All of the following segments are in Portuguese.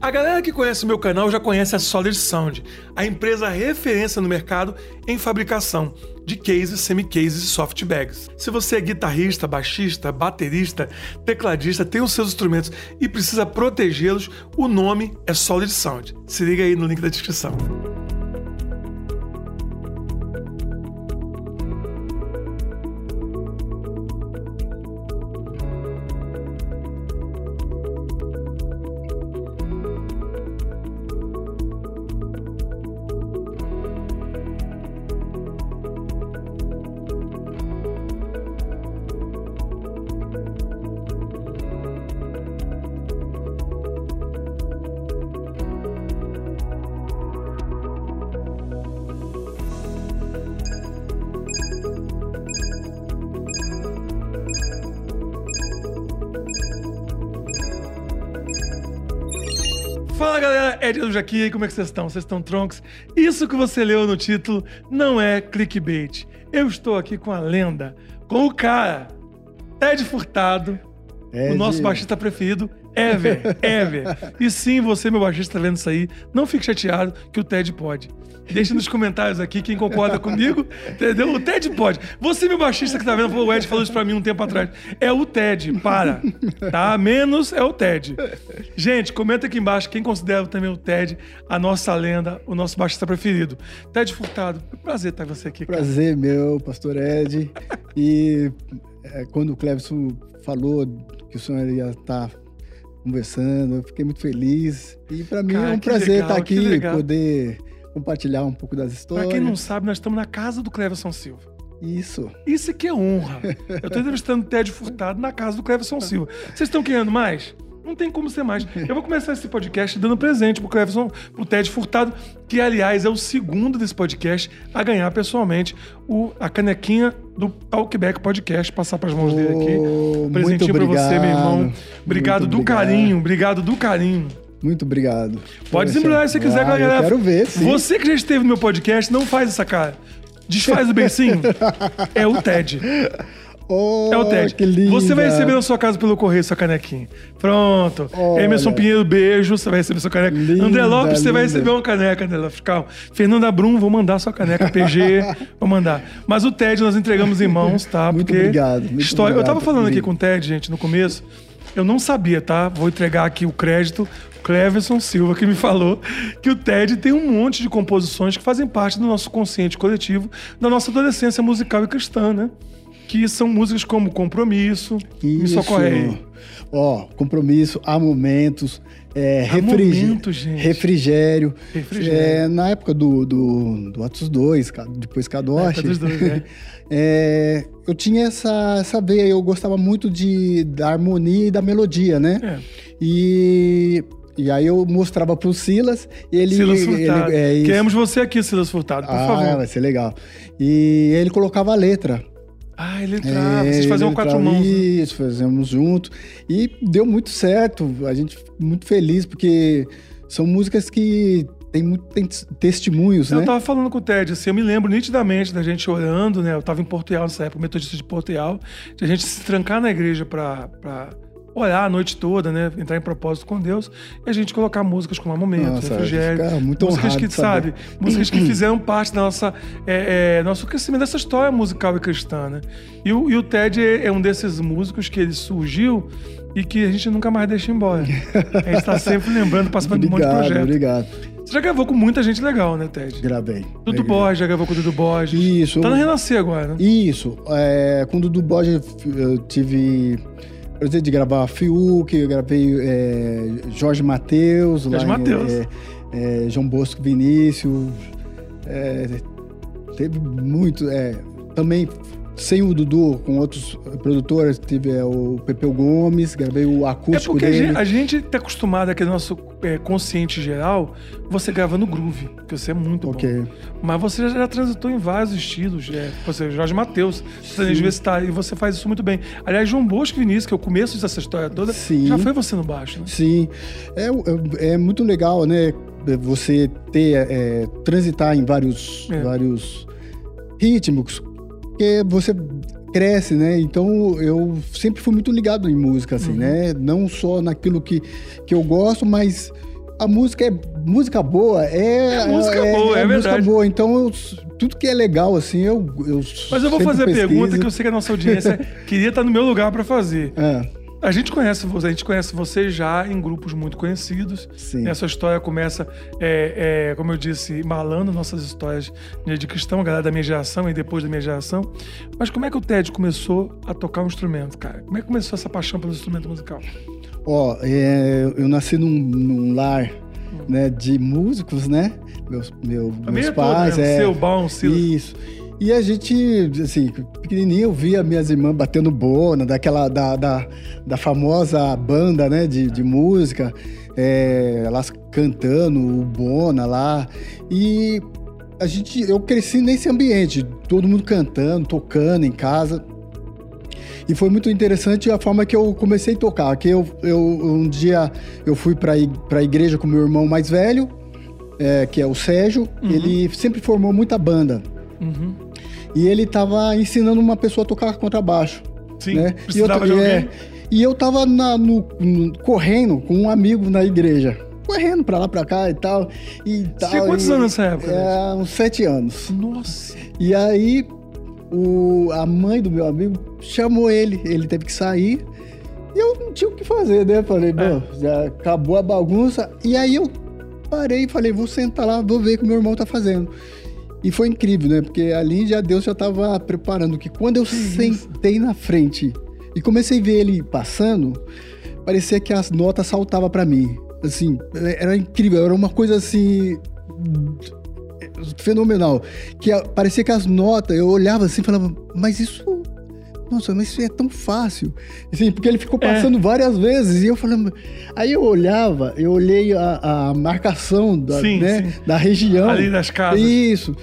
A galera que conhece o meu canal já conhece a Solid Sound, a empresa referência no mercado em fabricação de cases, semi-cases e soft bags. Se você é guitarrista, baixista, baterista, tecladista, tem os seus instrumentos e precisa protegê-los, o nome é Solid Sound. Se liga aí no link da descrição. Luz aqui, como é que vocês estão? Vocês estão troncos? Isso que você leu no título não é clickbait. Eu estou aqui com a lenda, com o cara, Ted Furtado, Ed. o nosso baixista preferido, Ever, Ever. E sim, você, meu baixista, tá vendo isso aí, não fique chateado que o Ted pode. Deixe nos comentários aqui quem concorda comigo, entendeu? O Ted pode. Você, meu baixista que tá vendo, o Ed falou isso pra mim um tempo atrás. É o Ted, para. Tá? Menos é o Ted. Gente, comenta aqui embaixo quem considera também o Ted a nossa lenda, o nosso baixista preferido. Ted Furtado, prazer estar você aqui. Cara. Prazer meu, pastor Ed. e é, quando o Clevison falou que o senhor ia estar conversando, eu fiquei muito feliz. E para mim Cara, é um prazer legal, estar aqui, poder compartilhar um pouco das Pra histórias. quem não sabe, nós estamos na casa do Cleverson Silva. Isso. Isso aqui é honra. Eu tô entrevistando o Ted Furtado na casa do Cleverson Silva. Vocês estão querendo mais? Não tem como ser mais. Eu vou começar esse podcast dando presente pro Cleverson, pro Ted Furtado, que aliás é o segundo desse podcast a ganhar pessoalmente o, a canequinha do Talkback Podcast, passar pras mãos dele aqui. Oh, Um presentinho pra você, meu irmão. obrigado. Muito do obrigado. carinho, obrigado do carinho. Muito obrigado. Pode desembrulhar se você quiser, ah, galera. Eu quero ver, sim. Você que já esteve no meu podcast, não faz essa cara. Desfaz o beicinho. é o Ted. Oh, É o Ted. Você vai receber na sua casa pelo correio sua canequinha. Pronto. Olha. Emerson Pinheiro, beijo. Você vai receber sua caneca. Linda, André Lopes, você vai linda. receber uma caneca, André Lopes. Calma. Fernanda Brum, vou mandar sua caneca. PG, vou mandar. Mas o Ted nós entregamos em mãos, tá? Muito Porque obrigado, muito história... Eu tava obrigado, falando aqui com o Ted, gente, no começo. Eu não sabia, tá? Vou entregar aqui o crédito. Cleverson Silva, que me falou que o TED tem um monte de composições que fazem parte do nosso consciente coletivo, da nossa adolescência musical e cristã, né? Que são músicas como Compromisso, Me Isso. Socorre aí. Ó, compromisso, há momentos, é, Há refrigé- momentos, gente. refrigério. Refrigério. É, na época do, do, do Atos 2, ca- depois Kadosh, dos dois, né? é, eu tinha essa, essa veia, eu gostava muito de, da harmonia e da melodia, né? É. E, e aí eu mostrava pro Silas, e ele... Silas ele- Furtado. é isso. Queremos você aqui, Silas Furtado, por ah, favor. vai ser legal. E ele colocava a letra. Ah, ele entrava. É, Vocês faziam quatro entrava- mãos. né? Isso, fazemos junto. E deu muito certo. A gente ficou muito feliz, porque são músicas que tem muito tem testemunhos, Eu né? tava falando com o Ted, assim, eu me lembro nitidamente da gente orando, né? Eu tava em Portugal nessa época, metodista de Portugal, de a gente se trancar na igreja pra, pra orar a noite toda, né? Entrar em propósito com Deus e a gente colocar músicas como Momento, Nossa, Refrigério. muito músicas que, sabe? Músicas que fizeram parte da nossa, é, é, nosso crescimento dessa história musical e cristã, né? E o, e o Ted é, é um desses músicos que ele surgiu e que a gente nunca mais deixa embora. A gente tá sempre lembrando, participando de um monte de Obrigado, projeto. obrigado. Você já gravou com muita gente legal, né, Ted? Gravei. Dudu. Borges, já gravou com o Dudu Borges. Isso. Tá no Renascer agora, né? Isso. É, com o Dudu Borges eu tive prazer de gravar Fiuk, eu gravei é, Jorge Matheus. Jorge lá em- Mateus. é, é, João Bosco Vinícius. É, teve muito. é, também sem o Dudu, com outros produtores, tive é, o Pepeu Gomes, gravei o É acústico porque a dele. gente, a gente tá acostumado aqui no nosso é, consciente geral, você grava no groove, que você é muito Ok. bom. Mas você já, já transitou em vários estilos. É, você, Jorge Matheus, sertanejo universitário, e você faz isso muito bem. Aliás, João Bosco e Vinícius, que é o começo dessa história toda, Sim. já foi você no baixo, né? Sim, é, é, é muito legal, né? Você ter, é, transitar em vários, É. vários ritmos, porque você cresce, né? Então eu sempre fui muito ligado em música, assim, Uhum. né? Não só naquilo que, que eu gosto, mas a música é música boa, é, É música boa, é música verdade. boa. Então eu- tudo que é legal assim, eu, eu Mas eu vou fazer a pesquiso. pergunta que eu sei que a nossa audiência queria estar no meu lugar para fazer. É, A gente conhece você, a gente conhece você já em grupos muito conhecidos. sim. E a sua história começa, é, é, como eu disse, malando nossas histórias de cristão, a galera da minha geração e depois da minha geração. Mas como é que o Ted começou a tocar um instrumento, cara? Como é que começou essa paixão pelo instrumento musical? Ó, é, eu nasci num, num lar né, de músicos, né? Meus, meu, meus pais, toda, né? é. Seu, Bom, Silas. Isso. E a gente, assim, pequenininho, eu via minhas irmãs batendo bona, daquela, da, da, da famosa banda, né, de, de música, é, elas cantando o bona lá. E a gente, eu cresci nesse ambiente, todo mundo cantando, tocando em casa. E foi muito interessante a forma que eu comecei a tocar. Que eu, eu um dia eu fui para a igreja com meu irmão mais velho, é, que é o Sérgio. Ele sempre formou muita banda. Uhum. E ele tava ensinando uma pessoa a tocar contrabaixo. Sim, né? precisava e eu, de é, alguém. e eu tava na- no- no- correndo com um amigo na igreja. Correndo pra lá, pra cá e tal. E tal tinha quantos e- anos nessa época, É, uns sete anos. Nossa. E aí, o, a mãe do meu amigo chamou ele. Ele teve que sair. E eu não tinha o que fazer, né? Falei, bom, já acabou a bagunça. E aí eu parei e falei, vou sentar lá, vou ver o que meu irmão tá fazendo. E foi incrível, né? Porque ali já Deus já tava preparando. Que quando eu sentei na frente e comecei a ver ele passando, parecia que as notas saltavam pra mim. Assim, era incrível, era uma coisa assim fenomenal. Que parecia que as notas, eu olhava assim e falava, mas isso. Nossa, mas isso é tão fácil. Assim, porque ele ficou É. passando várias vezes. E eu falando. Aí eu olhava, eu olhei a, a marcação da, Sim, né, sim. da região. Ali das casas. Isso.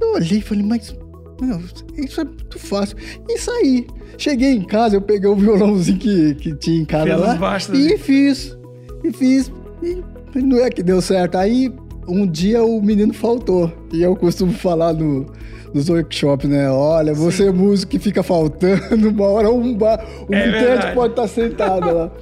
Eu olhei e falei, mas. Meu, isso é muito fácil. E saí. Cheguei em casa, eu peguei o violãozinho que, que tinha em casa Fez lá. E fiz. E fiz. E não é que deu certo. Aí, um dia o menino faltou. E eu costumo falar no, nos workshops, né? Olha, você é músico que fica faltando, uma hora um, ba... um É pode estar sentado lá.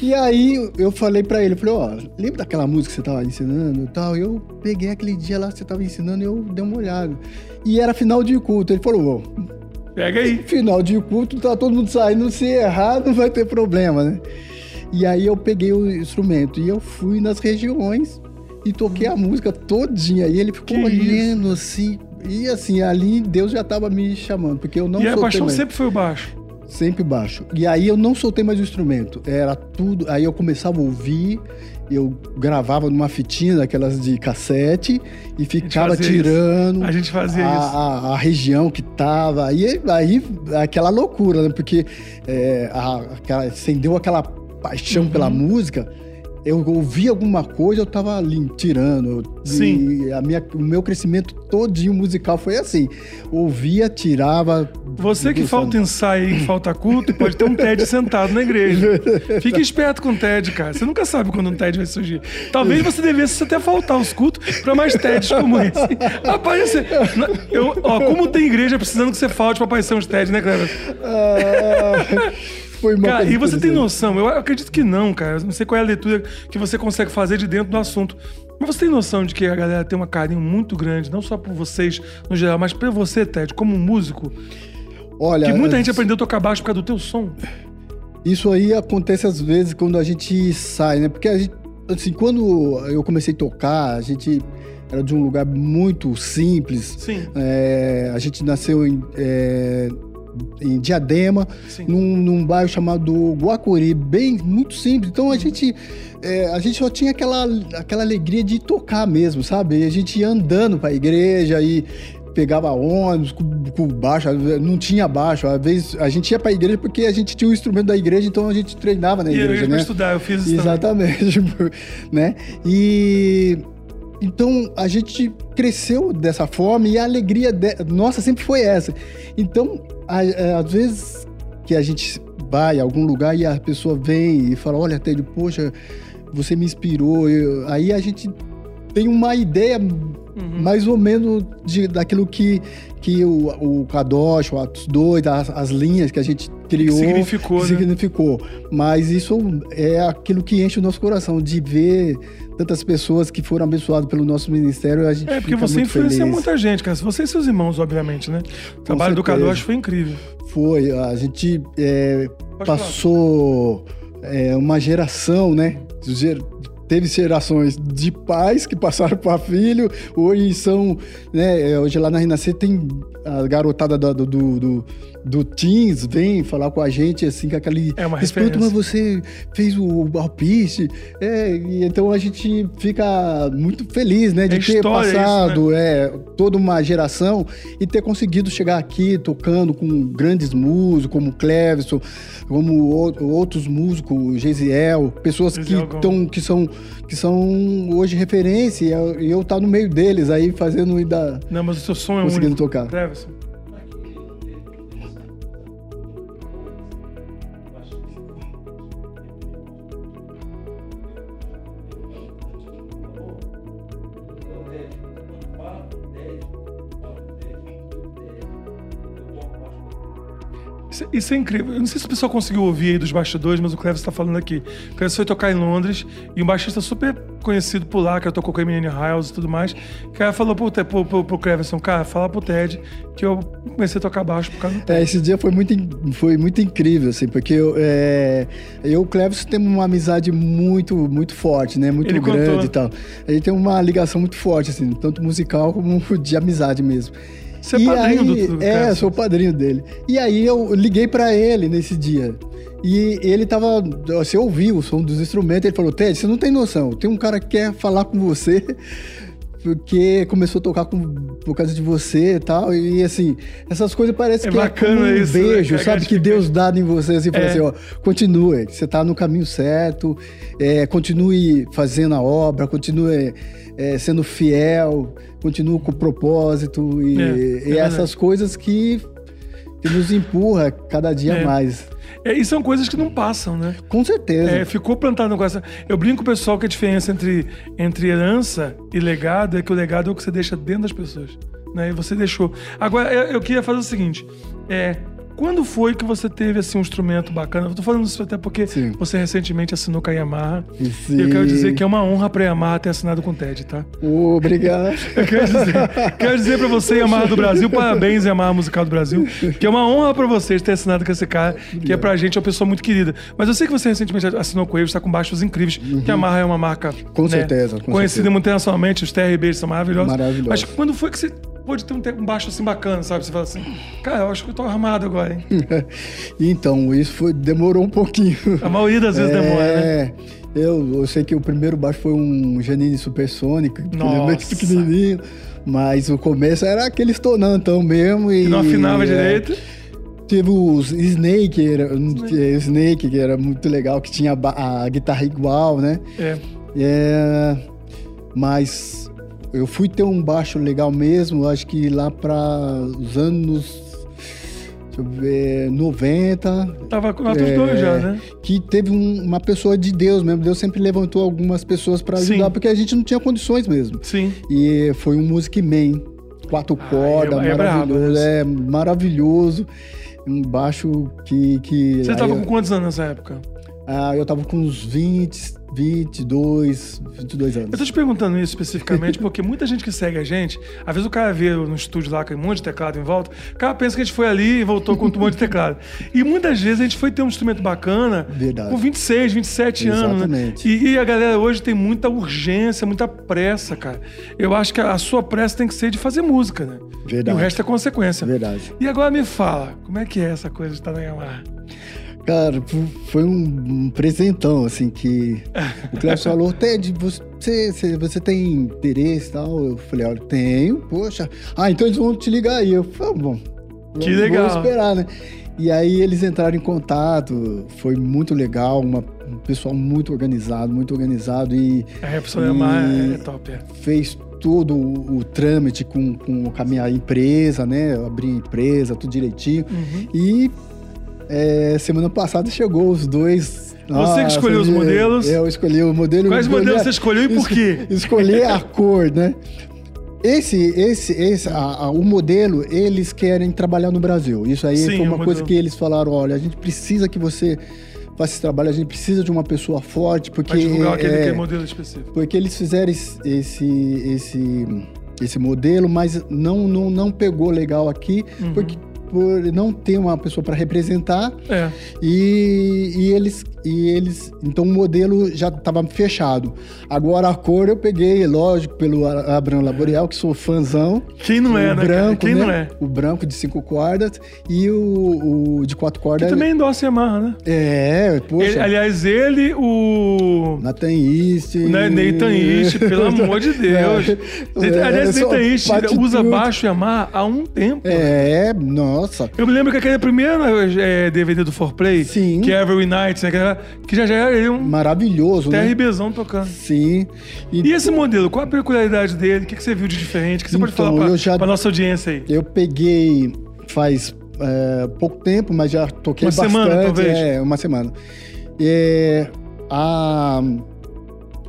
E aí eu falei pra ele, falei, ó, lembra daquela música que você tava ensinando e tal? Eu peguei aquele dia lá que você tava ensinando e eu dei uma olhada. E era final de culto. Ele falou, ó, Pega aí. final de culto, tá todo mundo saindo, se errar não vai ter problema, né? E aí eu peguei o instrumento e eu fui nas regiões e toquei a música todinha. E ele ficou Que olhando assim. E assim, ali Deus já tava me chamando, porque eu não e a paixão mais. sempre foi o baixo. Sempre baixo. E aí eu não soltei mais o instrumento. Era tudo. Aí eu começava a ouvir, eu gravava numa fitinha daquelas de cassete e ficava tirando A gente fazia a, isso. a- a região que tava. Aí, aí aquela loucura, né? Porque é, a- aquela- acendeu aquela paixão Uhum. pela música. Eu ouvi alguma coisa, eu tava ali tirando. Sim. E a minha, o meu crescimento todinho musical foi assim. Ouvia, tirava. Você que falta ensaio e que falta culto, pode ter um TED sentado na igreja. Fique esperto com o TED, cara. Você nunca sabe quando um TED vai surgir. Talvez você devesse até faltar os cultos para mais TEDs como esse. Aparecer. Eu, ó, como tem igreja precisando que você falte para aparecer uns TEDs, né, Cleber? Ah, foi uma Cara, e você tem noção, eu acredito que não, cara. Eu não sei qual é a leitura que você consegue fazer de dentro do assunto. Mas você tem noção de que a galera tem um carinho muito grande, não só por vocês no geral, mas por você, Ted, como músico, Olha, que muita gente aprendeu a tocar baixo por causa do teu som. Isso aí acontece às vezes quando a gente sai, né? Porque a gente, assim, quando eu comecei a tocar, a gente era de um lugar muito simples. Sim, É, a gente nasceu em, é, em Diadema, num, num bairro chamado Guacuri, bem muito simples. Então a gente é, a gente só tinha aquela, aquela alegria de tocar mesmo, sabe? E a gente ia andando para a igreja e pegava ônibus com, com baixo, não tinha baixo. Às vezes a gente ia para a igreja porque a gente tinha o instrumento da igreja, então a gente treinava na E eu igreja, ia né? estudar, eu fiz isso. Exatamente, né? E então a gente cresceu dessa forma e a alegria de- nossa sempre foi essa. Então, a- às vezes que a gente vai a algum lugar e a pessoa vem e fala: Olha, Ted, poxa, você me inspirou. Eu- aí a gente tem uma ideia Uhum. mais ou menos de, daquilo que, que o, o Kadosh, o Atos 2, as, as linhas que a gente criou, significou, né? significou. Mas isso é aquilo que enche o nosso coração de ver tantas pessoas que foram abençoadas pelo nosso ministério. A gente É, porque você influencia feliz. muita gente, cara. Você e seus irmãos, obviamente, né? O trabalho do certeza. Kadosh foi incrível. Foi, a gente é, passou é, uma geração, né? Ger- Teve gerações de pais que passaram para filho, hoje são, né? é, Hoje lá na Renascer tem a garotada do, do, do, do, Teens, vem falar com a gente, assim, com aquele É uma respeito, mas você fez o alpiste, é, e então a gente fica muito feliz, né? De É ter história isso, passado é, toda uma geração e ter conseguido chegar aqui tocando com grandes músicos, como Cleverson, como outros músicos, Gesiel, pessoas que, Gesiel Gomes. tão, que, são, que são hoje referência e eu, e eu tá no meio deles aí fazendo ainda Não, mas o seu som é conseguindo único. tocar. Cleverson. Isso, isso é incrível. Eu não sei se o pessoal conseguiu ouvir aí dos bastidores, mas o Cleves está falando aqui. O Cleves foi tocar em Londres e um baixista super conhecido por lá, que tocou com a Eminem House e tudo mais. O cara falou pro, Te- pro, pro, pro Cleverson, cara, fala pro Ted que eu comecei a tocar baixo por causa do Ted. É, esse dia foi muito, foi muito incrível, assim, porque eu, é, eu e o Cleves temos uma amizade muito, muito forte, né? Muito Ele grande contou. e tal. A gente tem uma ligação muito forte, assim, tanto musical como de amizade mesmo. Você é E padrinho aí- do, do É, sou o padrinho dele. E aí eu liguei pra ele nesse dia. E ele tava. Você ouviu o som dos instrumentos, ele falou: Ted, você não tem noção. Tem um cara que quer falar com você. Porque começou a tocar com, por causa de você e tal. E assim, essas coisas parecem É que bacana é um isso, né? beijo, a sabe? Que. Deus dá em você. Assim, fala É. assim, ó, continue, você tá no caminho certo, é, continue fazendo a obra, continue é, sendo fiel, continue com o propósito. E, É, é e verdade. essas coisas que, que nos empurra cada dia É. mais. É, e são coisas que não passam, né? Com certeza. É, ficou plantado no coração. Eu brinco com o pessoal que a diferença entre, entre herança e legado é que o legado é o que você deixa dentro das pessoas. Né? E você deixou. Agora, eu, eu queria fazer o seguinte: é, quando foi que você teve assim, um instrumento bacana? Eu tô falando isso até porque Sim. você recentemente assinou com a Yamaha. Sim. E eu quero dizer que é uma honra pra Yamaha ter assinado com o TED, tá? Obrigado. Eu quero dizer, quero dizer pra você, Yamaha do Brasil, parabéns, Yamaha Musical do Brasil, que é uma honra pra vocês ter assinado com esse cara, que é pra gente uma pessoa muito querida. Mas eu sei que você recentemente assinou com ele, está com baixos incríveis, que a Yamaha é uma marca Uhum. Com né, certeza, com conhecida certeza. internacionalmente, os TRBs são maravilhosos. Maravilhosos. Mas quando foi que você pôde ter um, baixo assim bacana, sabe? Você fala assim, cara, eu acho que eu tô armado agora, hein? então, isso foi, demorou um pouquinho. A maioria das vezes demora, né? É, eu, eu sei que o primeiro baixo foi um Janine Supersônico, que é Nossa. pequenininho, mas o começo era aquele estonantão mesmo. E, E não afinava é, direito. Teve os Snake, que era, é, Snake, que era muito legal, que tinha a, a guitarra igual, né? É. É, mas eu fui ter um baixo legal mesmo, acho que lá para os anos deixa eu ver, 90, Tava com nota É. dois já, né? que teve um- uma pessoa de Deus mesmo. Deus sempre levantou algumas pessoas para Sim. ajudar, porque a gente não tinha condições mesmo. Sim. E foi um Music Man, quatro cordas, é brabo, maravilhoso, né? é maravilhoso. Um baixo que. que Você tava eu- com quantos anos nessa época? ah, eu tava com uns 20, 22, 22 anos. Eu tô te perguntando isso especificamente porque muita gente que segue a gente, às vezes o cara vê no estúdio lá com um monte de teclado em volta, o cara pensa que a gente foi ali e voltou com um monte de teclado. E muitas vezes a gente foi ter um instrumento bacana Verdade. com 26, 27 anos. Né? Exatamente. E, e a galera hoje tem muita urgência, muita pressa, cara. Eu acho que a, a sua pressa tem que ser de fazer música, né? Verdade. E o resto é consequência. Verdade. E agora me fala, como é que é essa coisa de estar na Yamaha? Cara, foi um, presentão, assim, que o Cleber falou, Ted, você, você, você tem interesse e tal? Eu falei, olha, tenho, poxa. Ah, então eles vão te ligar aí. Eu falei, ah, bom. Que legal. Esperar, né? E aí eles entraram em contato, foi muito legal, uma, um pessoal muito organizado, muito organizado e A Repsol Yamaha E- é top, é. fez todo o, o trâmite com, com, com a minha empresa, né? Eu abri a empresa, tudo direitinho. Uhum. E é, semana passada chegou os dois. Você que escolheu os modelos? Eu escolhi o modelo. Quais escolhi modelos você escolheu e por quê? Escolhi a cor, né? Esse, esse, esse, a- a- o modelo, eles querem trabalhar no Brasil. Isso aí Sim, foi uma coisa que eles falaram: olha, a gente precisa que você faça esse trabalho, a gente precisa de uma pessoa forte, porque. Pra divulgar aquele, é, aquele modelo específico. porque eles fizeram esse, esse, esse, esse modelo, mas não, não, não pegou legal aqui, Uhum. porque por não ter uma pessoa para representar É. e, e eles e eles então o modelo já estava fechado. Agora a cor eu peguei, lógico, pelo A- Abraham Laboriel, que sou fãzão. Quem não é, o né? cara? branco, Quem né? não é? O branco de cinco cordas e o, o de quatro Que cordas. também endossa Yamaha, né? É, poxa. Ele- aliás, ele, o. Nathan East. Né, Nathan East, pelo amor de Deus. É, aliás, sou Nathan East usa tudo. baixo Yamaha há um tempo. É, nossa. Eu me lembro que aquele primeiro é, DVD do 4Play, Sim. que é Every Night, né, que, era- que já já era um Maravilhoso, né? TRBzão tocando. Sim. E esse modelo, qual a peculiaridade dele? O que, que você viu de diferente? O que você pode Então, falar pra, já- pra nossa audiência aí? Eu peguei faz é, pouco tempo, mas já toquei Uma bastante. semana, talvez? É, uma semana. É, a,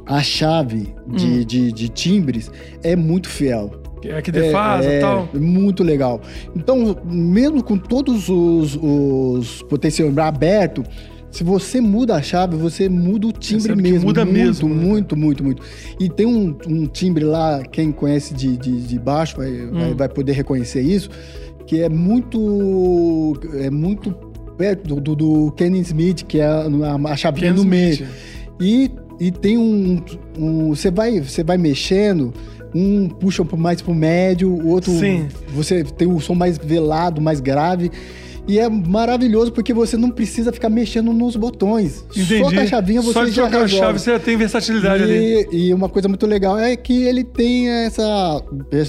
a chave de, Hum. de, de timbres é muito fiel. É que defasa e é, tal? Muito legal. Então, mesmo com todos os, os potenciais abertos, se você muda a chave, você muda o timbre mesmo. muda muito, mesmo, né? Muito, muito, muito. E tem um, um timbre lá, quem conhece de, de, de baixo vai, vai, Hum. vai poder reconhecer isso, que é muito. É muito perto do, do, do Kenny Smith, que é a, a chavinha Ken no meio. E, e tem um. um- você, vai, você vai mexendo, um puxa mais pro médio, o outro. Sim. Você tem o som mais velado, mais grave. E é maravilhoso porque você não precisa ficar mexendo nos botões. Entendi. Só com a chavinha você Só de já trocar a chave você já tem versatilidade ali. E, e uma coisa muito legal é que ele tem essa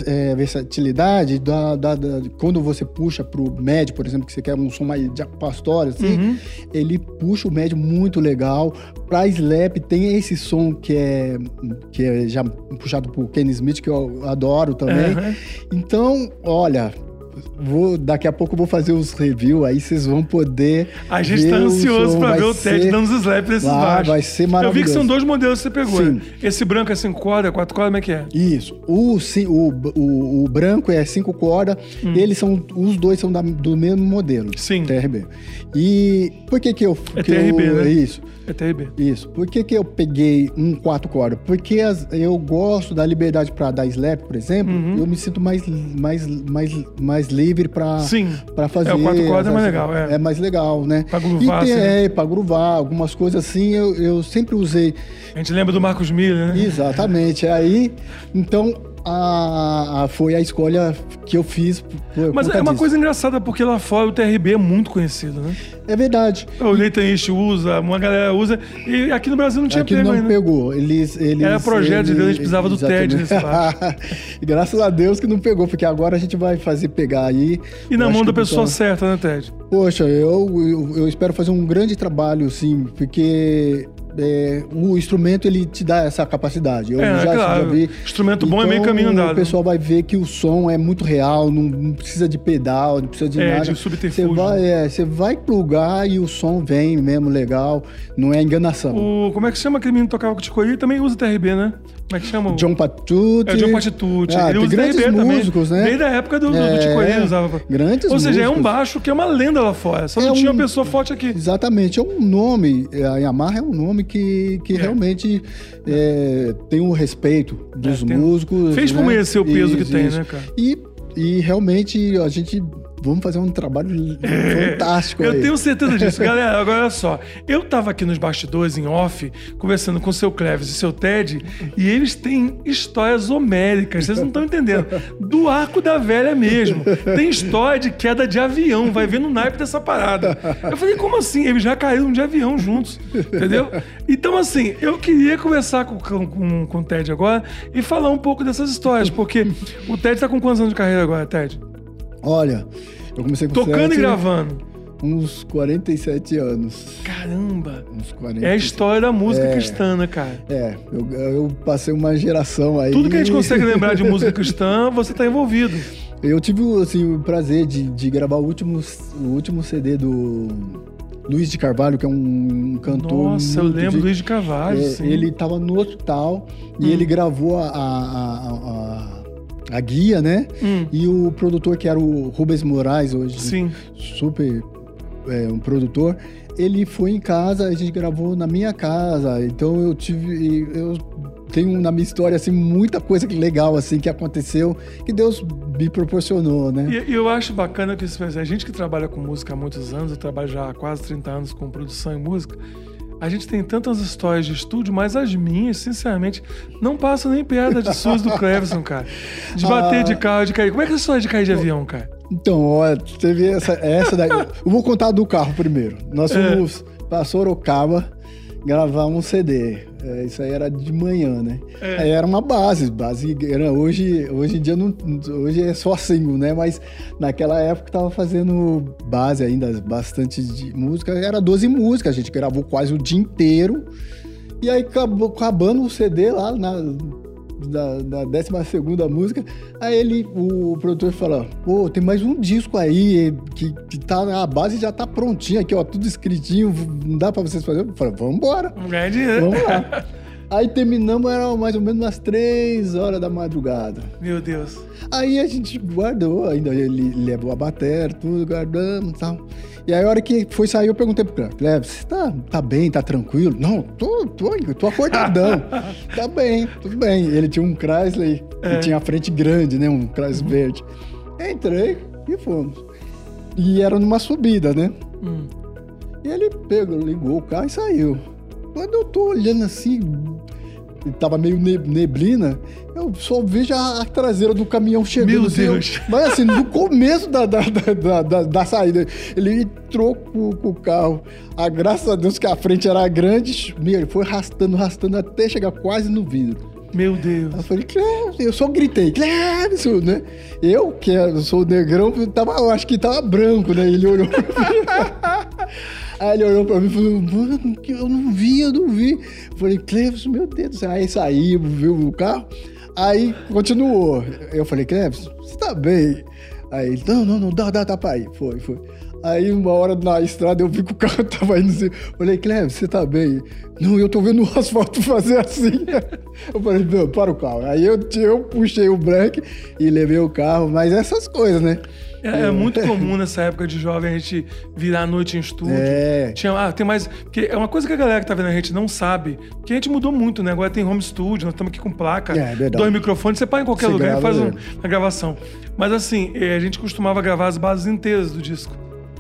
é, versatilidade da, da- da- quando você puxa pro médio, por exemplo, que você quer um som mais de pastor, assim, Uhum. ele puxa o médio muito legal. Pra slap tem esse som que é, que é já puxado por Kenny Smith, que eu adoro também. Aham. Então, olha, vou, daqui a pouco eu vou fazer os reviews, aí vocês vão poder. A gente ver tá ansioso vai ver o Ted ser- dando os slaps nesses Vai- baixos. vai ser Eu vi que maravilhoso. são dois modelos que você pegou. Sim. né? Esse branco é 5 cordas, 4 cordas, como é que é? Isso. O, ci- o, o, o branco é cinco cordas. Eles são. Os dois são da- do mesmo modelo. Hum. Sim. TRB. E por que que eu. É que eu- TRB, né? Isso. É TRB. Isso. Por que, que eu peguei um quatro cordas? Porque as- eu gosto da liberdade para dar slap, por exemplo. Eu me sinto mais, mais, mais, mais livre para fazer. É, o quatro cordas é mais legal, é. mais legal, né? Pra gruvar, E tem, assim, né? É, para gruvar, algumas coisas assim. Eu, eu sempre usei A gente lembra do Marcos Miller, né? Exatamente. Aí, então, a, a- foi a escolha que eu fiz. Por, Mas é uma disso. coisa engraçada, porque lá fora o TRB é muito conhecido, né? É verdade. O Nathan East usa, uma galera usa, e aqui no Brasil não tinha Aqui pego não ainda. pegou. Eles, eles, Era projeto de Deus, a gente precisava do. TED nesse. E Graças a Deus que não pegou, porque agora a gente vai fazer pegar aí. E na mão da pessoa pessoal- certa, né, Ted? Poxa, eu, eu, eu espero fazer um grande trabalho, sim, porque é, o instrumento ele te dá essa capacidade. Eu É, já, claro. já vi. Instrumento bom é meio Então, caminho andado. O pessoal vai ver que o som é muito real, não, não precisa de pedal, não precisa de É, nada. de subterfúgio. Você vai, é, você vai plugar e o som vem mesmo legal, não é enganação. O, como é que chama aquele menino que tocava com o Tico? Ele também usa TRB, né? Como é que chama? John Patitucci. É o John Patitucci. Ah, ele usa grandes TRB músicos, também. né? Desde a época do, É, do Tico ele usava. grandes Ou seja, é um músicos. baixo que é uma lenda lá fora. Só É não tinha um- uma pessoa forte aqui. Exatamente, é um nome, a Yamaha é um nome que, que É. realmente é, tem o respeito dos É, tem- músicos. Fez por né? merecer o peso que tem, isso. né, cara? E, e realmente a gente vamos fazer um trabalho fantástico Eu aí. tenho certeza disso. Galera, agora olha só. Eu tava aqui nos bastidores, em off, conversando com o seu Cleves e seu Ted, e eles têm histórias homéricas, vocês não estão entendendo. Do arco da velha mesmo. Tem história de queda de avião, vai ver no naipe dessa parada. Eu falei, como assim? Eles já caíram de avião juntos, entendeu? Então, assim, eu queria conversar com, com, com, com o Ted agora e falar um pouco dessas histórias, porque o Ted tá com quantos anos de carreira agora, Ted? Olha, eu comecei com Tocando e gravando. uns 47 anos. Caramba! Uns 40. É a história da música cristã, né, cara? É, eu, eu passei uma geração aí. Tudo que a gente consegue lembrar de música cristã, você tá envolvido. Eu tive assim, o prazer de, de gravar o último, o último CD do Luiz de Carvalho, que é um cantor. Nossa, eu lembro de- do Luiz de Carvalho, É, sim. ele estava no hospital e Hum. ele gravou a, a- a- a- a guia, né? Hum. E o produtor, que era o Rubens Moraes, hoje Sim. super é, um produtor, ele foi em casa, a gente gravou na minha casa. Então eu tive. Eu tenho na minha história assim muita coisa que legal assim que aconteceu que Deus me proporcionou, né? E, eu acho bacana que isso- a gente que trabalha com música há muitos anos, eu trabalho já há quase 30 anos com produção e música, a gente tem tantas histórias de estúdio, mas as minhas, sinceramente, não passam nem perto de suas do Cleverson, cara. De bater Ah. de carro, de cair. Como é que é a história de cair de avião, cara? Então, olha, teve essa, essa daí. Eu vou contar do carro primeiro. Nós É. fomos pra Sorocaba gravar um CD. É, isso aí era de manhã, né? É. Aí era uma base, base era, hoje, hoje em dia não, hoje é só single, né? Mas naquela época tava fazendo base ainda, bastante de música. Era 12 músicas, a gente gravou quase o dia inteiro. E aí acabou, acabando o CD lá na da, da 12 música, aí ele, o produtor falou, pô, tem mais um disco aí, que, que tá, a base já tá prontinha aqui, ó, tudo escritinho, não dá pra vocês fazerem? Eu Vamos ganhar dinheiro. vamos lá. Aí terminamos, era mais ou menos umas três horas da madrugada. Meu Deus. Aí a gente guardou, ainda ele levou a bateria, tudo, guardamos e tal. E aí a hora que foi sair, eu perguntei pro Cleber, você tá, tá bem, tá tranquilo? Não, tô, tô, tô acordadão. tá bem, tudo bem. Ele tinha um Chrysler É. que tinha a frente grande, né? Um Chrysler verde. Entrei e fomos. E era numa subida, né? Hum. E ele pegou, ligou o carro e saiu. Quando eu tô olhando assim, tava meio ne- neblina, eu só vejo a, traseira do caminhão chegando. Meu assim, eu- Deus. mas assim, no começo da, da, da, da- da- da saída, ele entrou com, o carro. A graças a Deus que a frente era grande, meu, ele foi arrastando, arrastando até chegar quase no vidro. Meu Deus. Eu falei, eu só gritei, Clébson, né? Eu, que sou negrão, tava, eu acho que tava branco, né? Ele olhou pra mim. Aí ele olhou pra mim e falou, mano, que eu não vi, eu não vi. Falei, Clébson, meu Deus do céu. Aí saímos, viu o carro. Aí continuou. Eu falei, Clébson, você tá bem? Aí ele, não, não, não, dá, dá, dá pra ir. Foi, foi. Aí uma hora na estrada eu vi que o carro tava indo assim. Falei, Cleber, você tá bem? Não, eu tô vendo o asfalto fazer assim. Eu falei, não, para o carro. Aí eu, eu puxei o break e levei o carro, mas essas coisas, né? É, é muito comum nessa época de jovem a gente virar a noite em estúdio. É. Tinha, ah, tem mais. Porque é uma coisa que a galera que tá vendo a gente não sabe. Que a gente mudou muito, né? Agora tem home studio, nós estamos aqui com placa, É, é dois microfones, você para em qualquer Você lugar e faz um- uma gravação. Mas assim, eh, a gente costumava gravar as bases inteiras do disco.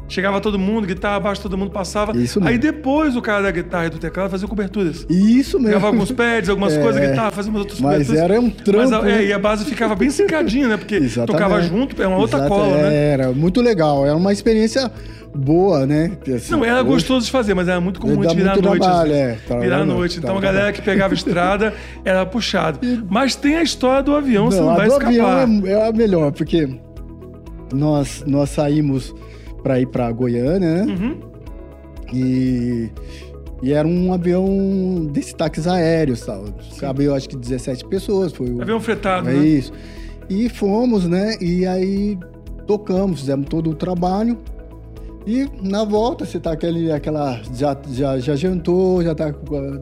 Chegava todo mundo, guitarra abaixo, todo mundo passava. Isso Aí mesmo. depois o cara da guitarra e do teclado fazia coberturas. Isso mesmo. Gravava alguns pads, algumas É. coisas, guitarra, fazia umas outras Mas coberturas. era um trampo, Mas a, é, né? e a base ficava bem cincadinha, né? Porque Exatamente. tocava junto, é uma outra Exato, cola, né? Era muito legal, era uma experiência boa, né? Assim, Não, era hoje- gostoso de fazer, mas era muito comum de virar à noite. trabalho, às é, trabalho virar à não, noite. Então a trabalho. galera que pegava estrada era puxado. Mas tem a história do avião, você não a vai escapar. avião é, é a melhor, porque nós, nós saímos para ir para Goiânia, né? Uhum. E, e era um avião desses táxis aéreos, tal. Cabe, eu acho que 17 pessoas. Foi o, Avião fretado, é né? isso. E fomos, né? E aí tocamos, fizemos todo o trabalho. E na volta, você tá aquele, aquela. Já, já, já jantou, já tá.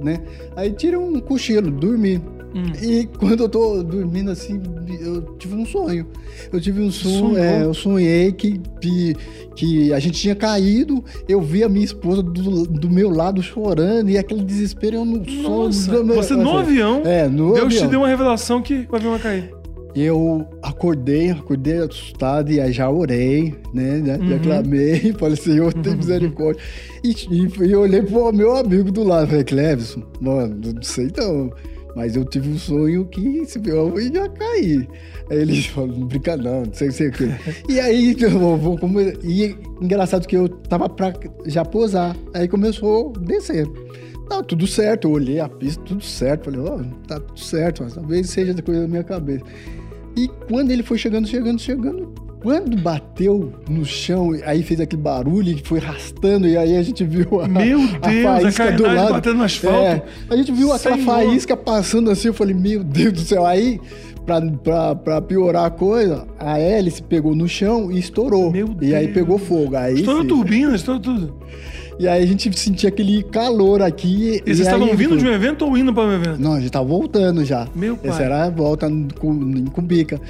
né? Aí tira um cochilo, dormir. Hum. E quando eu tô dormindo assim, eu tive um sonho. Eu tive um sonho, é, eu sonhei que, que, que a gente tinha caído, eu vi a minha esposa do, do meu lado chorando, e aquele desespero eu não Nossa, sonho. você no avião, É, no Deus te avião. deu uma revelação que o avião vai cair. Eu acordei, acordei assustado e aí já orei, né? Já, Uhum. já clamei, falei, Senhor, tem misericórdia. E, e, e olhei pro meu amigo do lado, falei, Cleveson, mano, não sei não, mas eu tive um sonho que meu avião ia cair. Aí ele falou, não brinca não, não sei, sei o quê. E aí, eu vou, como, e engraçado que eu tava pra já posar, aí começou a descer. Tá tudo certo, eu olhei a pista, tudo certo. Falei, ó, tá tudo certo, mas talvez seja coisa da minha cabeça. E quando ele foi chegando, chegando, chegando, quando bateu no chão, aí fez aquele barulho e foi arrastando, e aí a gente viu a, Meu a Deus, a faísca do carenagem lado. batendo no asfalto. É, a gente viu aquela Senhor. faísca passando assim, eu falei, meu Deus do céu. Aí, pra, pra, pra piorar a coisa, a hélice pegou no chão e estourou. Meu E aí pegou fogo. Aí Estourou sim. turbina, estourou tudo. E aí a gente sentia aquele calor aqui. E vocês estavam vindo de um evento ou indo para um evento? Não, a gente tava voltando já. Meu pai. Essa era a volta em Cumbica.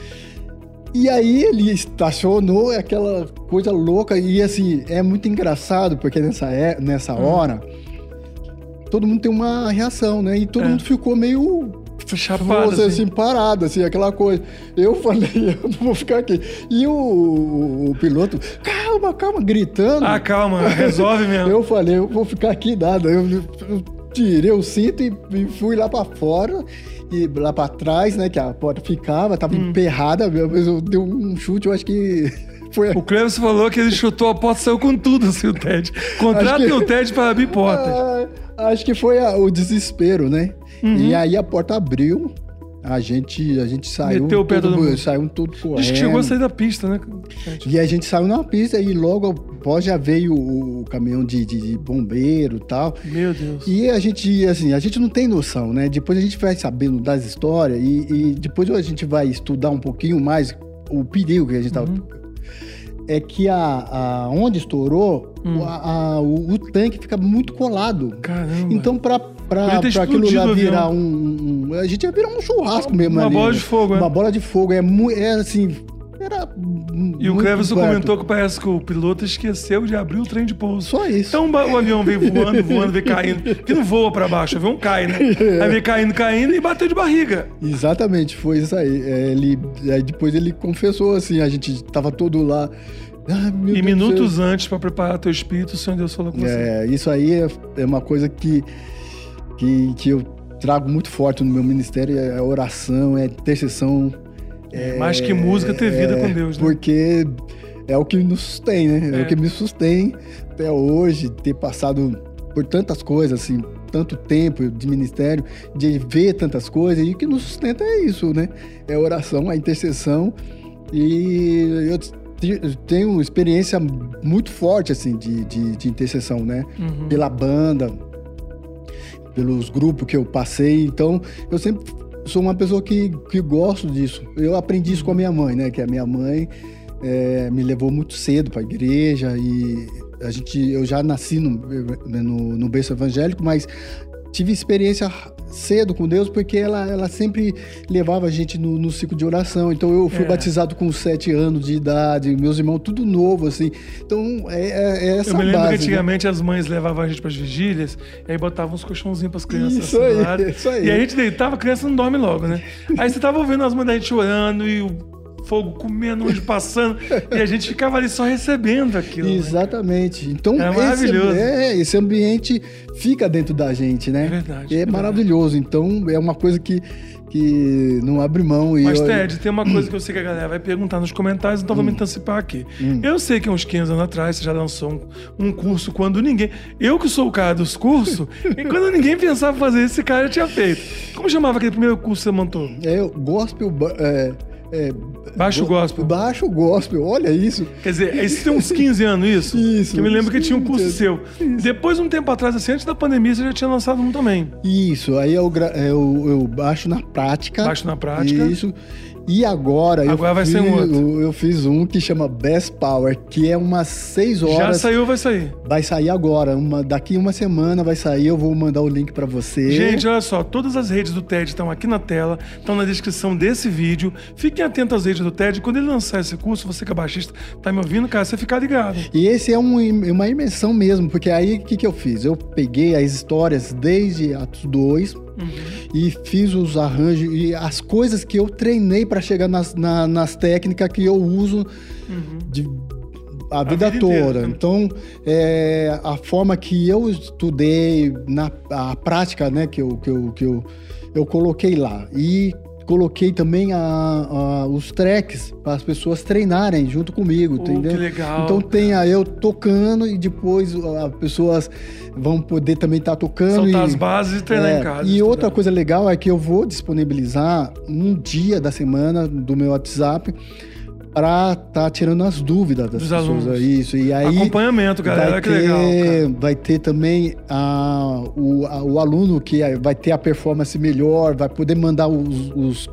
E aí ele estacionou é aquela coisa louca e assim, é muito engraçado porque nessa, é, nessa Hum. hora todo mundo tem uma reação, né? E todo É. mundo ficou meio você assim. assim, parado, assim, aquela coisa. Eu falei, eu não vou ficar aqui. E o, o- o piloto, calma, calma, gritando. Ah, calma, resolve mesmo. Eu falei, eu vou ficar aqui nada. Eu, eu tirei o cinto e, e fui lá pra fora. E lá pra trás, né? Que a porta ficava, tava Hum. emperrada, mas eu dei um chute, eu acho que foi. O Cleves falou que ele chutou a porta saiu com tudo, assim, o Ted. Contratem Acho que- o Ted para abrir portas. Ah, acho que foi a- o desespero, né? Uhum. E aí a porta abriu, a gente, a gente saiu. Meteu o pé todo mundo. Saiu tudo correndo. Diz que chegou a sair da pista, né? E a gente saiu na pista e logo após já veio o, caminhão de, de, de bombeiro e tal. Meu Deus. E a gente, assim, a gente não tem noção, né? Depois a gente vai sabendo das histórias e, e depois a gente vai estudar um pouquinho mais o perigo que a gente tava. Uhum. É que a, a onde estourou, Hum. a- a- o, o tanque fica muito colado. Caramba. Então, pra, pra, pra aquilo lá virar um, um- A gente ia virar um churrasco mesmo Uma ali, bola né? de fogo, né? Uma bola de fogo. É, é assim. Era. E o Cleverson comentou que parece que o piloto esqueceu de abrir o trem de pouso. Só isso. Então o avião veio voando, voando, veio caindo. Que não voa pra baixo, o avião cai, né? Aí veio caindo, caindo e bateu de barriga. Exatamente, foi isso aí. É, ele, aí depois ele confessou assim, a gente tava todo lá. Ah, E Deus minutos céu. antes, pra preparar teu espírito, o Senhor Deus falou com você. É, isso aí é, é uma coisa que, que, que eu trago muito forte no meu ministério, é oração, é intercessão. É, Mais que música, ter vida com Deus, né? Porque é o que nos sustém, né? É, É. o que me sustém até hoje, ter passado por tantas coisas, assim, tanto tempo de ministério, de ver tantas coisas, e o que nos sustenta é isso, né? É a oração, a intercessão. E eu te- tenho experiência muito forte, assim, de, de, de intercessão, né? Uhum. Pela banda, pelos grupos que eu passei. Então, eu sempre sou uma pessoa que, que gosto disso. Eu aprendi isso com a minha mãe, né? Que a minha mãe eh, me levou muito cedo para a igreja e a gente, eu já nasci no, no, no berço evangélico, mas tive experiência cedo com Deus porque ela, ela sempre levava a gente no, no ciclo de oração. Então eu fui É. batizado com sete anos de idade, meus irmãos tudo novo assim. Então é, é- é essa Eu me lembro base, que né? antigamente as mães levavam a gente pras vigílias e aí botavam uns colchãozinhos pras crianças Isso assim aí, isso aí. E a gente deitava, a criança não dorme logo, né? Aí você tava ouvindo as mães da gente chorando e o fogo comendo, onde passando, e a gente ficava ali só recebendo aquilo. né? Exatamente. Então, É esse, maravilhoso. é, esse ambiente fica dentro da gente, né? É verdade, É, é verdade. maravilhoso. Então, é uma coisa que, que não abre mão. E Mas, eu- Ted, tem uma coisa que eu sei que a galera vai perguntar nos comentários, então Hum. vamos antecipar aqui. Eu sei que uns 15 anos atrás você já lançou um, um curso quando ninguém. Eu que sou o cara dos cursos, e quando ninguém pensava em fazer esse cara já tinha feito. Como chamava aquele primeiro curso que você montou? É, gospel. É, é, Baixo go- gospel. Baixo gospel, olha isso. Quer dizer, isso tem uns 15 anos, isso? Isso, Que eu me lembro que tinha um curso 15 seu. Depois, um tempo atrás, assim, antes da pandemia, você já tinha lançado um também. Isso, aí eu, eu, eu baixo na prática. Baixo na prática. Isso. E agora, eu Agora vai fiz, ser um outro. Eu, eu fiz um que chama Best Power, que é umas seis Já horas. saiu, vai sair. Vai sair agora. Uma, daqui uma semana vai sair. Eu vou mandar o link pra você. Gente, olha só, todas as redes do TED estão aqui na tela, estão na descrição desse vídeo. Fiquem atentos às redes do TED. Quando ele lançar esse curso, você que é baixista, tá me ouvindo, cara, você ficar ligado. E esse é um- uma imersão mesmo, porque aí o que, que eu fiz? Eu peguei as histórias desde Atos 2 e fiz os arranjos e as coisas que eu treinei para chegar nas, na- nas técnicas que eu uso de- a, vida, vida inteira, toda. né? Então, é, a forma que eu estudei, na, a prática né, que, eu, que, eu, que eu, eu coloquei lá. E coloquei também a- a- os tracks para as pessoas treinarem junto comigo, Oh, entendeu? que legal, Então tem a eu tocando e depois as pessoas vão poder também estar tocando. Soltar e, as bases e treinar é, em casa. E estudar. outra coisa legal é que eu vou disponibilizar um dia da semana do meu WhatsApp para estar tirando as dúvidas das Dos pessoas. alunos. Isso. E aí Acompanhamento, galera, vai que ter, legal. cara. vai ter também a, o, a- o aluno que vai ter a performance melhor, vai poder mandar os, os,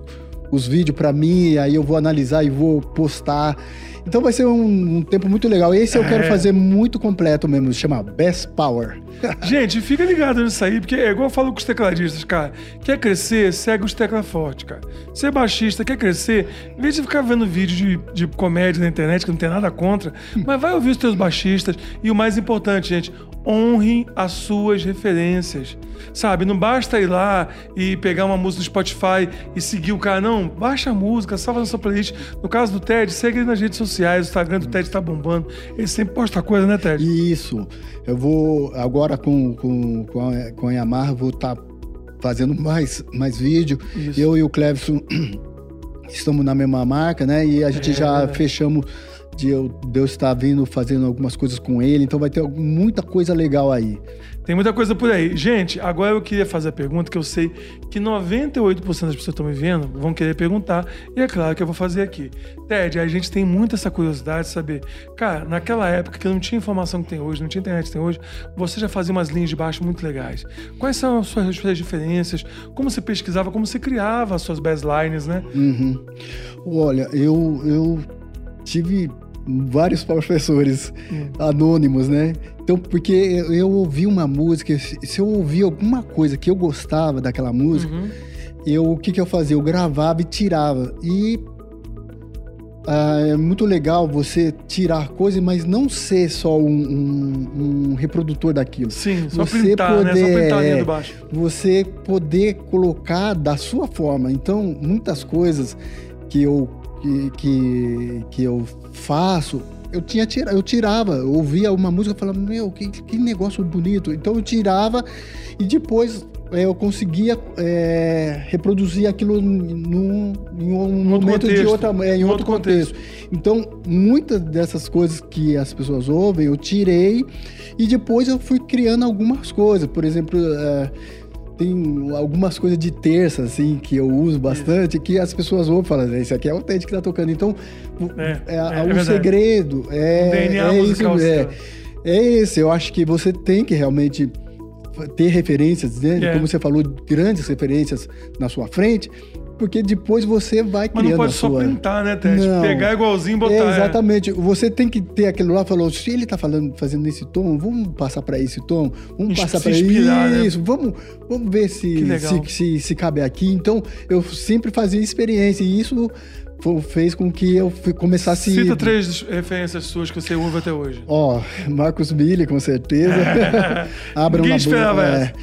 os vídeos para mim, aí eu vou analisar e vou postar. Então vai ser um, um tempo muito legal. Esse eu quero É. fazer muito completo mesmo, chama Best Power. Gente, fica ligado nisso aí, porque é igual eu falo com os tecladistas, cara. Quer crescer, segue os tecla forte, cara. Ser baixista, quer crescer, em vez de ficar vendo vídeo de, de comédia na internet, que não tem nada contra, mas vai ouvir os teus baixistas. E o mais importante, gente, honre as suas referências. Sabe, não basta ir lá e pegar uma música do Spotify e seguir o cara, não. Baixa a música, salva na sua playlist. No caso do Ted, segue ele nas redes sociais, o Instagram do Ted tá bombando. Ele sempre posta coisa, né, Ted? Isso. Eu vou, agora com, com, com, a, com a Yamaha, vou estar fazendo mais, mais vídeo. Isso. Eu e o Clevson estamos na mesma marca, né? E a gente É, já fechamos de eu, de eu estar vindo fazendo algumas coisas com ele. Então vai ter muita coisa legal aí. Tem muita coisa por aí. Gente, agora eu queria fazer a pergunta que eu sei que 98% das pessoas que estão me vendo vão querer perguntar. E é claro que eu vou fazer aqui. Ted, a gente tem muito essa curiosidade de saber. Cara, naquela época que não tinha informação que tem hoje, não tinha internet que tem hoje, você já fazia umas linhas de baixo muito legais. Quais são as suas suas diferenças? Como você pesquisava, como você criava as suas baselines, né? Uhum. Olha, eu, eu tive vários professores Hum. anônimos, né? Então, porque eu, ouvi uma música, se eu ouvi alguma coisa que eu gostava daquela música, Uhum. eu o que, que eu fazia? Eu gravava e tirava. E ah, é muito legal você tirar coisas, mas não ser só um, um- um reprodutor daquilo. Sim, só Você printar, né? Só poder, printar a linha é, baixo. você poder colocar da sua forma. Então, muitas coisas que eu, que, que, que eu faço, eu, tinha, tira- eu tirava, eu ouvia uma música falava, meu, que, que negócio bonito. Então eu tirava e depois é, eu conseguia é, reproduzir aquilo num, em um momento de contexto. outra, é, em outro outro contexto. Então, muitas dessas coisas que as pessoas ouvem, eu tirei e depois eu fui criando algumas coisas. Por exemplo, é, tem algumas coisas de terça, assim, que eu uso bastante, que as pessoas ouvem e falam, esse aqui é o Ted que tá tocando. Então, É, é, é, é o verdade. segredo é, DNA é, isso, é, é esse. Eu acho que você tem que realmente ter referências, né? É. Como você falou, grandes referências na sua frente, porque depois você vai Mas criando não pode só sua... printar, né? Não. Pegar igualzinho e botar. É, é. exatamente. Você tem que ter aquilo lá, falou, se ele tá falando, fazendo esse tom, vamos passar para esse tom, vamos passar para né? isso, vamos, vamos ver se se, se se cabe aqui. Então, eu sempre fazia experiência e isso fez com que eu começasse Cita três referências suas que você ouve até hoje. Ó, Marcos Billy, com certeza. Abraham Ninguém Labo- esperava é, essa.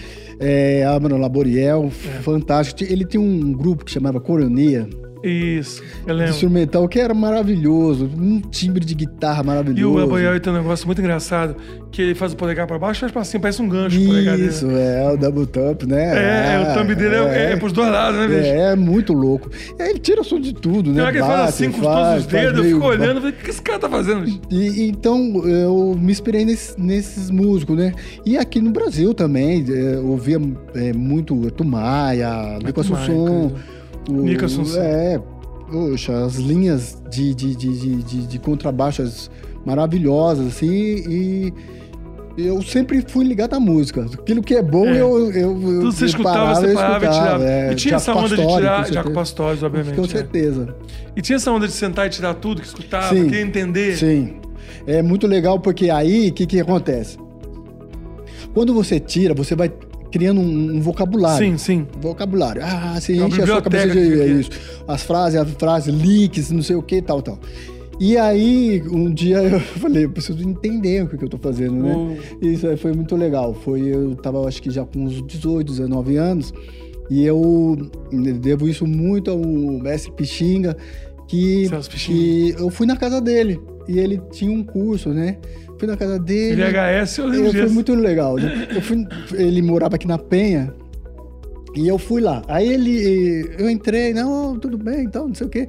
É, Abraham Laboriel, fantástico. Ele tinha um grupo que chamava Coronia, Isso, eu lembro. instrumental, que era maravilhoso. Um timbre de guitarra E maravilhoso. o Aboyel tem um negócio muito engraçado, que ele faz o polegar pra baixo e faz pra cima, parece um gancho o polegar dele. Isso, é, o double thump, né? É, Ah, o thumb dele é, é, pros dois lados, né, bicho? É, é muito louco. E aí ele tira som de tudo, Tem né? hora que ele faz assim com faz, todos os dedos, eu meio fico ba- olhando, eu falei, o que esse cara tá fazendo? bicho? E, então eu me inspirei nesse- nesses músicos, né? E aqui no Brasil também, é, eu ouvia é, muito Tumaia, Nico Tumaia, Assunção. O- Assunção. É, poxa, as linhas de, de, de, de, de- de contrabaixas maravilhosas, assim, e eu sempre fui ligado à música. Aquilo que é bom, É. eu, eu, Tudo você eu escutava, parava, você eu parava e escutava, tirava. é, e tinha essa onda de Pastorius, tirar. com Jaco. Pastorius, obviamente. Com é. certeza. E tinha essa onda de sentar e tirar tudo que escutava, Sim. queria entender. Sim. É muito legal porque aí, o que, que acontece? Quando você tira, você vai criando um, um vocabulário. Sim, sim. Vocabulário. Ah, você É enche a sua cabeça de é isso. As frases, as frases, leaks, não sei o que, tal, tal. E aí, um dia eu falei, eu preciso entender o que eu tô fazendo, né? Uou. Isso aí foi muito legal. Foi, eu tava, acho que já com uns 18, 19 anos, e eu devo isso muito ao mestre Pixinga, que, que eu fui na casa dele, e ele tinha um curso, né? Fui na casa dele. VHS, eu lembro foi muito legal. né? Eu fui, ele morava aqui na Penha e eu fui lá. Aí ele, eu entrei, não, tudo bem, então, não sei o quê.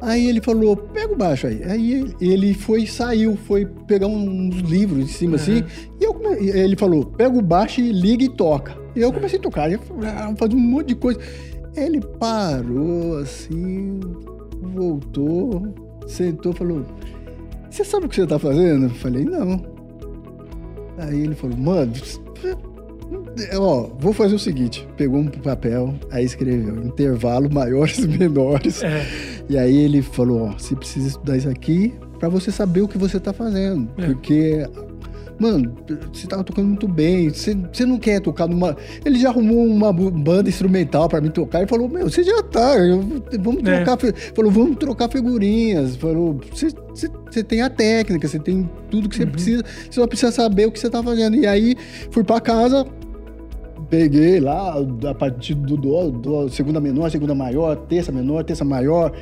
Aí ele falou, pega o baixo aí. Aí ele- foi, saiu, foi pegar uns livros em cima assim. E eu ele falou, pega o baixo e liga e toca. E eu comecei a tocar, ah, fazia um monte de coisa. Ele parou assim, voltou, sentou, falou, você sabe o que você tá fazendo? Eu falei, não. Aí ele falou, mano, Ó, vou fazer o seguinte: pegou um papel, aí escreveu intervalo maiores e menores. É. E aí ele falou: ó, você precisa estudar isso aqui pra você saber o que você tá fazendo. É. Porque. Mano, você tava tocando muito bem. Você, você não quer tocar numa. Ele já arrumou uma banda instrumental pra mim tocar e falou: Meu, você já tá. eu- vamos É. trocar. fi- Falou: Vamos trocar figurinhas. Falou: você tem a técnica, você tem tudo que você Uhum. precisa. Você só precisa saber o que você tá fazendo. E aí fui pra casa, peguei lá a partir do, do, do segunda menor, segunda maior, terça menor, terça maior,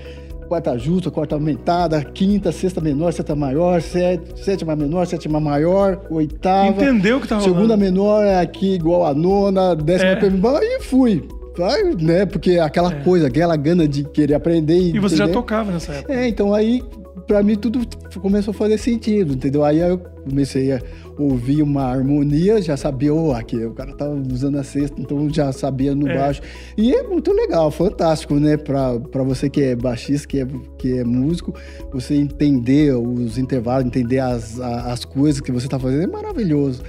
quarta justa, quarta aumentada, quinta, sexta menor, sexta maior, sé- sétima menor, sétima maior, oitava. Entendeu o que tá rolando. Segunda menor é aqui igual a nona, décima É. menor, e fui. Vai, né? Porque aquela É. coisa, aquela gana de querer aprender. E você já tocava nessa época. É, então aí, pra mim, tudo começou a fazer sentido, entendeu? Aí eu comecei a ouvir uma harmonia, já sabia, oh, aqui, o cara tava usando a sexta, então já sabia no É. baixo. E é muito legal, fantástico, né? Pra você que é baixista, que é, que é músico, você entender os intervalos, entender as, as coisas que você tá fazendo, é maravilhoso.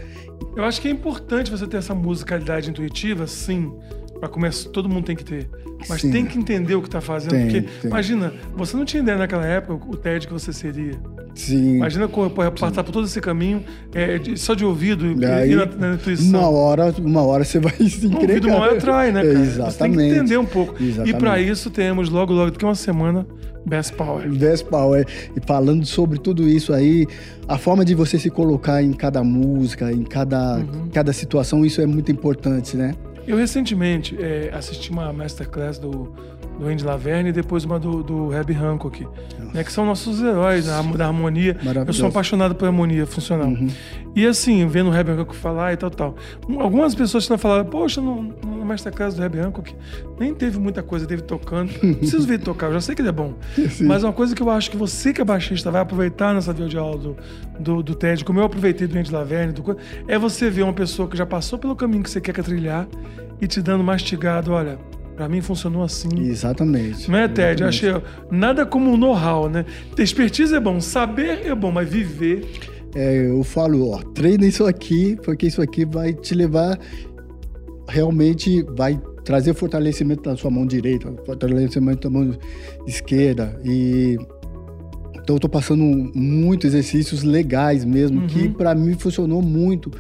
Eu acho que é importante você ter essa musicalidade intuitiva, sim. Pra começar, todo mundo tem que ter. Mas Sim. tem que entender o que tá fazendo. Tem, porque, tem. imagina, você não tinha ideia naquela época o TED que você seria. Sim. Imagina co- po- passar por todo esse caminho é, de- só de ouvido e, Daí, e na, na intuição. Uma hora, uma hora você vai se O encrencar. ouvido mal atrai, né, cara? Você tem que exatamente. entender um pouco. E Exatamente. pra isso temos logo, logo, daqui uma semana, Best Power. Best Power. E falando sobre tudo isso aí, a forma de você se colocar em cada música, em cada, Uhum. cada situação, isso é muito importante, né? Eu recentemente é, assisti uma masterclass do, do Andy Laverne e depois uma do, do Herbie Hancock, né, que são nossos heróis da, da harmonia. Eu sou apaixonado por harmonia funcional. Uhum. E assim, vendo o Herbie Hancock falar e tal, tal. Um- Algumas pessoas tinham falado, poxa, no, no masterclass do Herbie Hancock nem teve muita coisa, teve tocando. Não preciso ver ele tocar, eu já sei que ele é bom. Sim. Mas uma coisa que eu acho que você que é baixista vai aproveitar nessa videoaula do, do, do TED, como eu aproveitei do Andy Laverne, do é você ver uma pessoa que já passou pelo caminho que você quer trilhar e te dando mastigado, olha, pra mim funcionou assim. Exatamente. Não é, Ted? Eu Exatamente. achei nada como um know-how, né? Expertise é bom, saber é bom, mas viver É, eu falo, ó, treina isso aqui, porque isso aqui vai te levar realmente vai trazer fortalecimento na sua mão direita, fortalecimento na mão esquerda e então eu tô passando muitos exercícios legais mesmo Uhum. que pra mim funcionou muito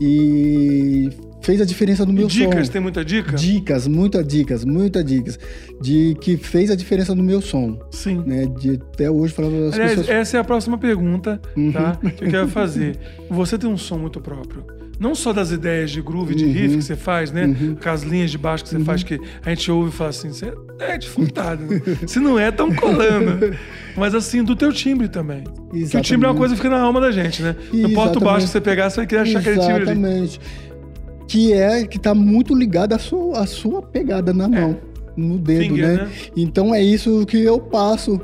e fez a diferença no meu dicas, som. tem muita dica? Dicas, muitas dicas, muitas dicas de que fez a diferença no meu som, Sim. né? De até hoje falar as Aliás, pessoas essa é a próxima pergunta, Uhum. tá? Que eu quero fazer. Você tem um som muito próprio. Não só das ideias de groove, de Uhum. riff que você faz, né? Com as linhas de baixo que você faz, que a gente ouve e fala assim, você é de furtado. né? Se não é, tão colando. Mas assim, do teu timbre também. Que o timbre é uma coisa que fica na alma da gente, né? Não importa o baixo que você pegar, você vai querer achar aquele timbre. Exatamente. Que é que tá muito ligado à sua, à sua pegada na mão, no dedo, Finger, né? né? Então é isso que eu passo.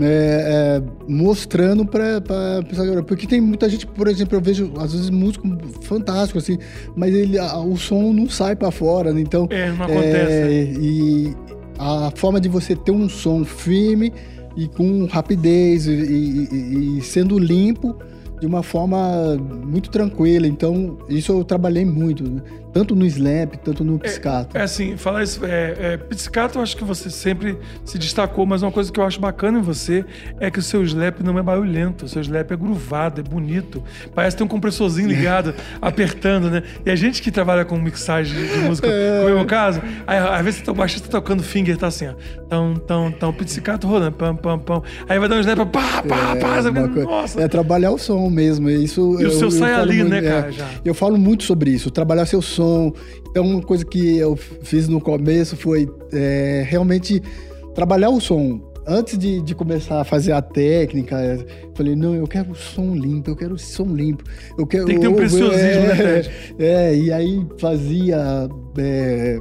Né, é, mostrando para pessoa porque tem muita gente por exemplo eu vejo às vezes músico fantástico assim mas ele a- o som não sai para fora né? então É, não acontece. é, e a forma de você ter um som firme e com rapidez e, e- e- e sendo limpo de uma forma muito tranquila. Então, isso eu trabalhei muito, né? Tanto no slap, tanto no piscato. É assim, falar isso. É, é, pizzicato, eu acho que você sempre se destacou, mas uma coisa que eu acho bacana em você é que o seu slap não é barulhento. O seu slap é groovado, é bonito. Parece ter um compressorzinho ligado, apertando, né? E a gente que trabalha com mixagem de, de música, como é o meu caso, aí, às vezes o baixista tá tocando finger, tá assim, ó. Tão, tão, tão, pizzicato rolando, pam, pam, pam. Aí vai dar um slap, pá, pá, pá. uma fica, coi- Nossa! é trabalhar o som mesmo. Isso, E o seu sai falo ali, muito- né, é, cara, já. Eu falo muito sobre isso, trabalhar seu som. Então, uma coisa que eu fiz no começo foi é, realmente trabalhar o som. Antes de, de começar a fazer a técnica, eu falei, não, eu quero som limpo, eu quero som limpo. Eu quero, Tem que ter um preciosismo, é, né? É, e aí fazia é,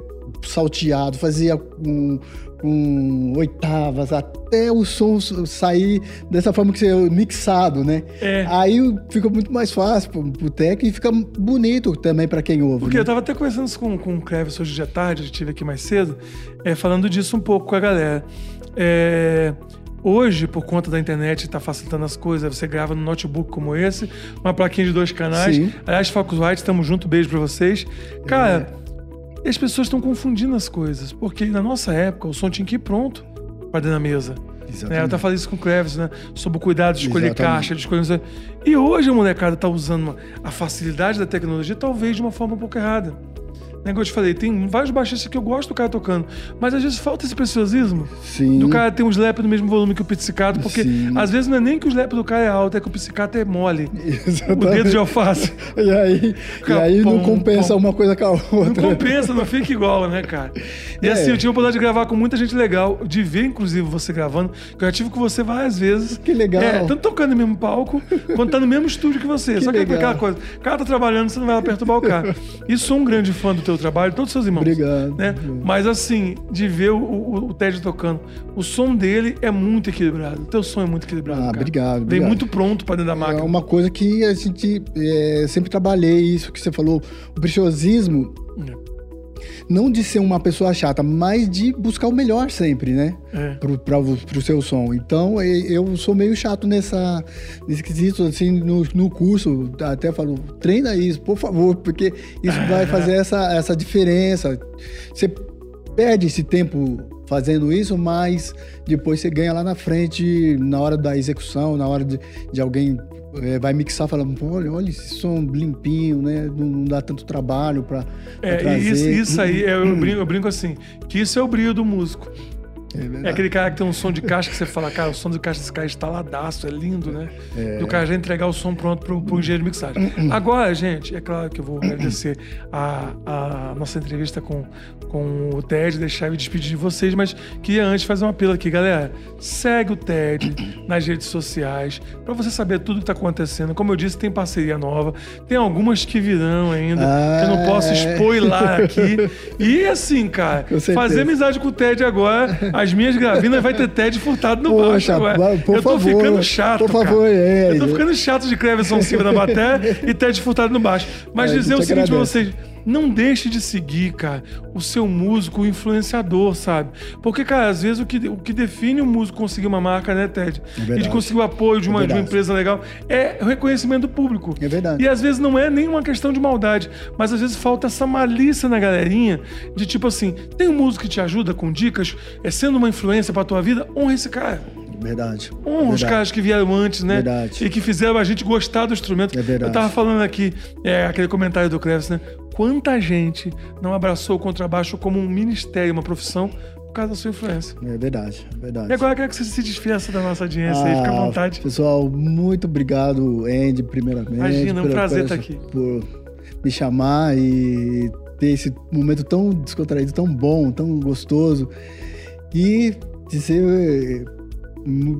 salteado, fazia com, com oitavas, até o som sair dessa forma que você mixado, né? É. Aí fica muito mais fácil pro, pro técnico e fica bonito também pra quem ouve. Porque né? eu tava até conversando com, com o Cleves hoje de tarde, estive aqui mais cedo, é, falando disso um pouco com a galera. É, Hoje, por conta da internet, está facilitando as coisas. Você grava no notebook como esse, uma plaquinha de dois canais. Sim. Aliás, Focus White, estamos junto, beijo pra vocês. Cara, e as pessoas estão confundindo as coisas. Porque na nossa época, o som tinha que ir pronto para dentro da mesa. Né? Eu até falei isso com o Cleves, né? Sobre o cuidado de escolher Exatamente. caixa, de escolher. E hoje a molecada tá usando uma- a facilidade da tecnologia, talvez de uma forma um pouco errada. Né, como eu te falei, tem vários baixistas que eu gosto do cara tocando, mas às vezes falta esse preciosismo. Sim. Do cara ter um slap no mesmo volume que o pizzicato, porque Sim. às vezes não é nem que o slap do cara é alto, é que o pizzicato é mole. O Exatamente. dedo de alface. E aí, e aí não compensa pom. uma coisa com a Não outra. compensa, não fica igual, né, cara? E É. assim, eu tive a oportunidade de gravar com muita gente legal, de ver, inclusive, você gravando, que eu já tive com você várias vezes. Que legal. É, tanto tocando no mesmo palco, quanto tá no mesmo estúdio que você. Que Só que é legal. aquela coisa, o cara tá trabalhando, você não vai lá perturbar o cara. E sou um grande fã do teu trabalho, todos os seus irmãos. Obrigado. Né? Mas assim, de ver o, o, o Ted tocando, o som dele é muito equilibrado. O teu som é muito equilibrado, Ah, cara. obrigado, Vem obrigado. muito pronto pra dentro da É máquina. uma coisa que a gente é, sempre trabalhei, isso que você falou, o preciosismo, não de ser uma pessoa chata, mas de buscar o melhor sempre, né? É. Pro, pra, o- pro seu som. Então, eu sou meio chato nessa, nesse quesito, assim, no, no curso, até falo, treina isso, por favor, porque isso vai fazer essa, essa diferença. Você perde esse tempo fazendo isso, mas depois você ganha lá na frente, na hora da execução, na hora de, de alguém eh, vai mixar, falando, olha, olha esse som limpinho, né? Não, não dá tanto trabalho para É, trazer. isso, isso aí, é, eu, brinco, eu brinco assim, que isso é o brilho do músico. É. É aquele cara que tem um som de caixa que você fala, cara, o som de caixa desse cara é estaladaço, é lindo, né? Do cara já entregar o som pronto pro, pro engenheiro de mixagem. Agora, gente, é claro que eu vou agradecer a, a nossa entrevista com, com o Ted, deixar eu me despedir de vocês, mas queria antes fazer um apelo aqui, galera. Segue o Ted nas redes sociais, pra você saber tudo que tá acontecendo. Como eu disse, tem parceria nova, tem algumas que virão ainda, que eu não posso Ah, é. spoiler aqui. E assim, cara, fazer amizade com o Ted agora, as minhas gravinas vai ter Ted furtado no baixo Poxa, agora. vai- por eu tô favor, ficando chato, por favor, cara. é. Eu tô ficando chato de Cleverson Silva na bateria e Ted furtado no baixo. Mas É, dizer o gente seguinte pra vocês, não deixe de seguir, cara, o seu músico, o influenciador, sabe? Porque, cara, às vezes o que, o que define o músico conseguir uma marca, né, Ted? É e verdade. de conseguir o apoio de uma, É de uma empresa legal é o reconhecimento do público. É verdade. E às vezes não é nenhuma questão de maldade, mas às vezes falta essa malícia na galerinha de tipo assim, tem um músico que te ajuda com dicas, é sendo uma influência pra tua vida, honra esse cara. Verdade. Honra os Verdade. caras que vieram antes, né? Verdade. E que fizeram a gente gostar do instrumento. É verdade. Eu tava falando aqui, é, aquele comentário do Cleves, né? Quanta gente não abraçou o contrabaixo como um ministério, uma profissão, por causa da sua influência. É verdade, é verdade. E agora eu quero que você se despeça da nossa audiência aí, fica à Ah, vontade. Pessoal, muito obrigado, Andy, primeiramente. Imagina, é um por- prazer estar essa- aqui. Por me chamar e ter esse momento tão descontraído, tão bom, tão gostoso. E dizer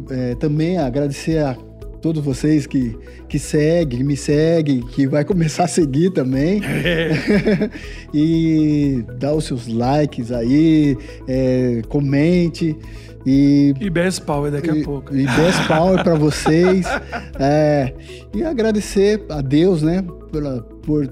é, também agradecer a todos vocês que, que seguem, me seguem, que vai começar a seguir também. É, e dá os seus likes aí, é, comente. E e Best Power daqui a e, pouco. E best power para vocês. É, e agradecer a Deus, né, pela, por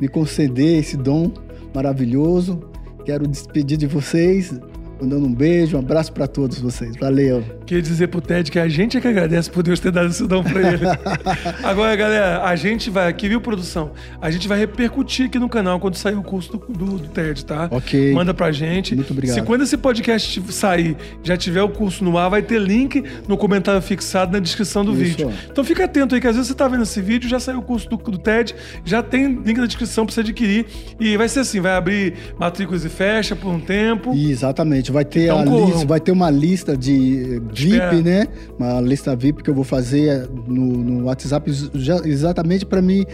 me conceder esse dom maravilhoso. Quero despedir de vocês, mandando um beijo, um abraço para todos vocês. Valeu. Queria dizer pro Ted que a gente é que agradece por Deus ter dado esse dom pra ele. Agora, galera, a gente vai aqui, viu, produção? A gente vai repercutir aqui no canal quando sair o curso do, do, do Ted, tá? Ok. Manda pra gente. Muito obrigado. Se quando esse podcast sair, já tiver o curso no ar, vai ter link no comentário fixado na descrição do Isso. vídeo. Então fica atento aí, que às vezes você tá vendo esse vídeo, já saiu o curso do, do TED, já tem link na descrição pra você adquirir. E vai ser assim, vai abrir matrículas e fecha por um tempo. Exatamente, vai ter Então lista, vai ter uma lista de VIP, Espera. né? Uma lista VIP que eu vou fazer no, no WhatsApp já- exatamente para me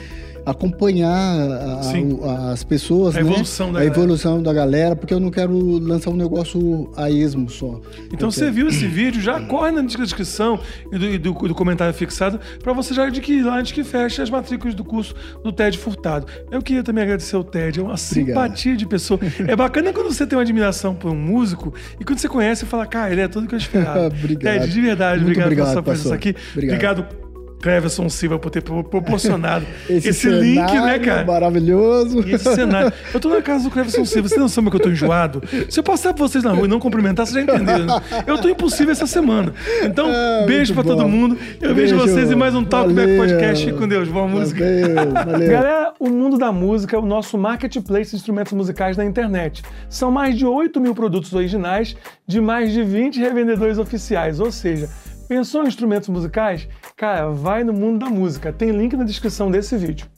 acompanhar a- a- as pessoas, A né? evolução da a galera. evolução da galera, porque eu não quero lançar um negócio a esmo só. Então você quero- viu esse vídeo, já corre na descrição e do, e do- do comentário fixado para você já adquirir lá antes que feche as matrículas do curso do TED Furtado. Eu queria também agradecer ao TED, é uma simpatia de pessoa. É bacana quando você tem uma admiração por um músico e quando você conhece, você fala, cara, ele é tudo que eu esperava. Obrigado. TED, de verdade, Muito obrigado, pela obrigado, sua presença pastor. aqui. Obrigado. Obrigado. Cleverson Silva por ter pro- proporcionado esse, Esse, link, né, cara? Maravilhoso. E esse cenário. Eu tô na casa do Cleverson Silva. Você tem noção que eu tô enjoado? Se eu passar pra vocês na rua e não cumprimentar, vocês já entenderam. né? Eu tô impossível essa semana. Então, Ah, beijo pra muito todo bom. mundo. Eu vejo Beijo. vocês em mais um Talkback Valeu. Podcast. Fique com Deus. Boa música. Valeu, valeu. Galera, o mundo da música é o nosso marketplace de instrumentos musicais na internet. São mais de 8 mil produtos originais de mais de 20 revendedores oficiais. Ou seja, pensou em instrumentos musicais? Cara, vai no mundo da música. Tem link na descrição desse vídeo.